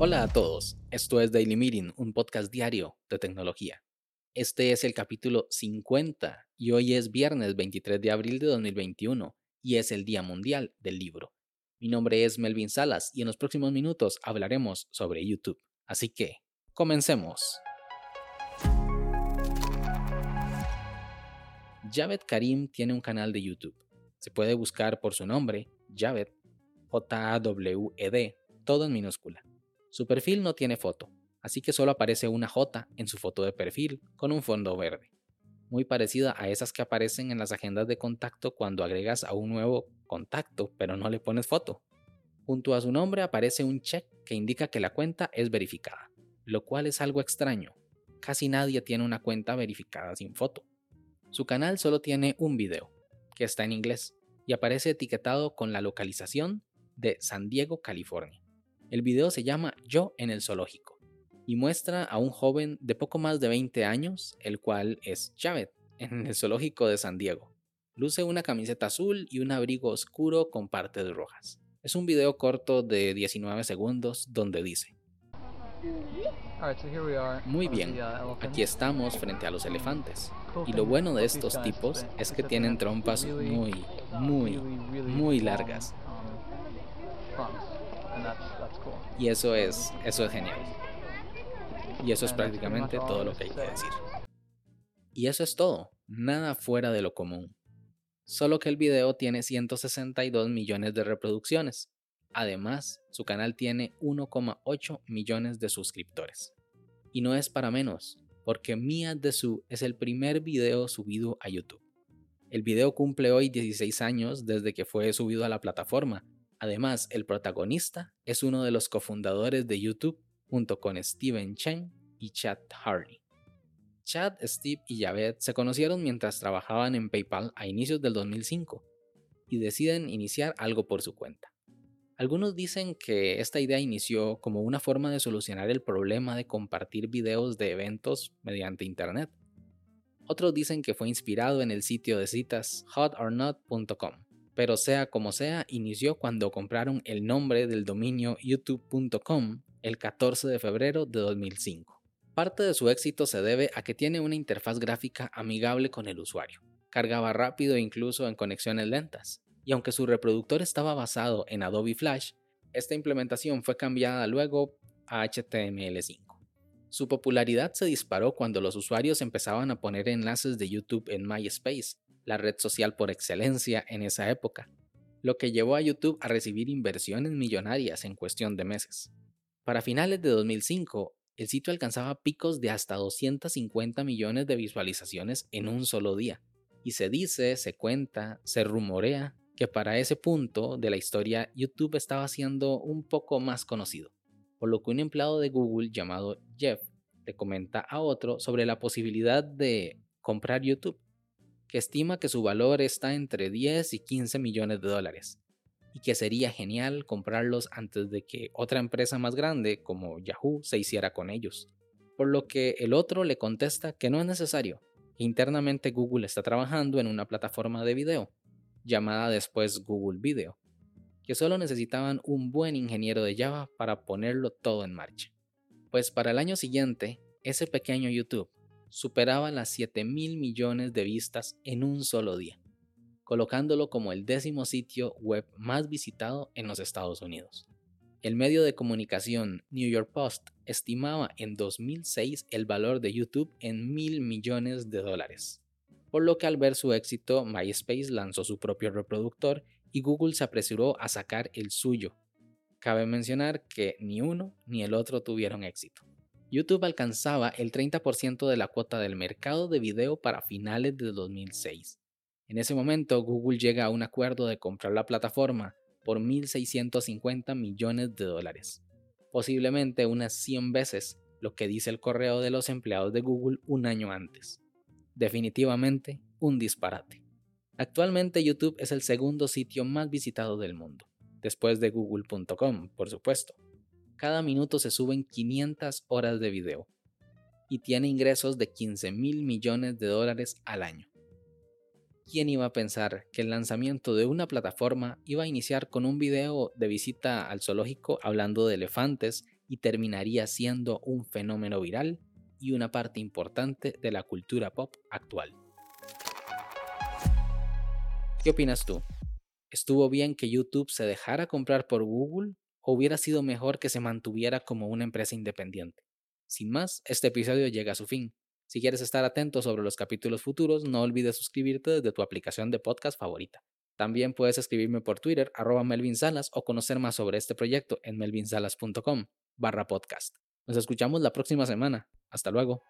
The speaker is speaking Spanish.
Hola a todos, esto es Daily Meeting, un podcast diario de tecnología. Este es el capítulo 50 y hoy es viernes 23 de abril de 2021 y es el Día Mundial del Libro. Mi nombre es Melvin Salas y en los próximos minutos hablaremos sobre YouTube. Así que, comencemos. Javed Karim tiene un canal de YouTube. Se puede buscar por su nombre, Javed, J-A-W-E-D, todo en minúscula. Su perfil no tiene foto, así que solo aparece una J en su foto de perfil con un fondo verde, muy parecida a esas que aparecen en las agendas de contacto cuando agregas a un nuevo contacto pero no le pones foto. Junto a su nombre aparece un check que indica que la cuenta es verificada, lo cual es algo extraño. Casi nadie tiene una cuenta verificada sin foto. Su canal solo tiene un video, que está en inglés, y aparece etiquetado con la localización de San Diego, California. El video se llama Yo en el zoológico y muestra a un joven de poco más de 20 años, el cual es Javed, en el zoológico de San Diego. Luce una camiseta azul y un abrigo oscuro con partes rojas. Es un video corto de 19 segundos donde dice, muy bien, aquí estamos frente a los elefantes. Y lo bueno de estos tipos es que tienen trompas muy, muy, muy largas. Y eso es, eso es genial. Y eso es prácticamente todo lo que hay que decir. Y eso es todo, nada fuera de lo común. Solo que el video tiene 162 millones de reproducciones. Además, su canal tiene 1,8 millones de suscriptores. Y no es para menos, porque Mia de Su es el primer video subido a YouTube. El video cumple hoy 16 años desde que fue subido a la plataforma Además, el protagonista es uno de los cofundadores de YouTube junto con Steven Chen y Chad Harley. Chad, Steve y Javed se conocieron mientras trabajaban en PayPal a inicios del 2005 y deciden iniciar algo por su cuenta. Algunos dicen que esta idea inició como una forma de solucionar el problema de compartir videos de eventos mediante Internet. Otros dicen que fue inspirado en el sitio de citas hotornot.com pero sea como sea, inició cuando compraron el nombre del dominio youtube.com el 14 de febrero de 2005. Parte de su éxito se debe a que tiene una interfaz gráfica amigable con el usuario. Cargaba rápido incluso en conexiones lentas. Y aunque su reproductor estaba basado en Adobe Flash, esta implementación fue cambiada luego a HTML5. Su popularidad se disparó cuando los usuarios empezaban a poner enlaces de YouTube en MySpace la red social por excelencia en esa época, lo que llevó a YouTube a recibir inversiones millonarias en cuestión de meses. Para finales de 2005, el sitio alcanzaba picos de hasta 250 millones de visualizaciones en un solo día, y se dice, se cuenta, se rumorea que para ese punto de la historia YouTube estaba siendo un poco más conocido, por lo que un empleado de Google llamado Jeff le comenta a otro sobre la posibilidad de comprar YouTube que estima que su valor está entre 10 y 15 millones de dólares, y que sería genial comprarlos antes de que otra empresa más grande como Yahoo se hiciera con ellos. Por lo que el otro le contesta que no es necesario, internamente Google está trabajando en una plataforma de video, llamada después Google Video, que solo necesitaban un buen ingeniero de Java para ponerlo todo en marcha. Pues para el año siguiente, ese pequeño YouTube superaba las 7 mil millones de vistas en un solo día, colocándolo como el décimo sitio web más visitado en los Estados Unidos. El medio de comunicación New York Post estimaba en 2006 el valor de YouTube en mil millones de dólares, por lo que al ver su éxito MySpace lanzó su propio reproductor y Google se apresuró a sacar el suyo. Cabe mencionar que ni uno ni el otro tuvieron éxito. YouTube alcanzaba el 30% de la cuota del mercado de video para finales de 2006. En ese momento, Google llega a un acuerdo de comprar la plataforma por 1.650 millones de dólares, posiblemente unas 100 veces lo que dice el correo de los empleados de Google un año antes. Definitivamente, un disparate. Actualmente YouTube es el segundo sitio más visitado del mundo, después de google.com, por supuesto cada minuto se suben 500 horas de video y tiene ingresos de 15 mil millones de dólares al año. ¿Quién iba a pensar que el lanzamiento de una plataforma iba a iniciar con un video de visita al zoológico hablando de elefantes y terminaría siendo un fenómeno viral y una parte importante de la cultura pop actual? ¿Qué opinas tú? ¿Estuvo bien que YouTube se dejara comprar por Google o hubiera sido mejor que se mantuviera como una empresa independiente? Sin más, este episodio llega a su fin. Si quieres estar atento sobre los capítulos futuros, no olvides suscribirte desde tu aplicación de podcast favorita. También puedes escribirme por Twitter, arroba Melvin Salas, o conocer más sobre este proyecto en melvinsalas.com barra podcast. Nos escuchamos la próxima semana. Hasta luego.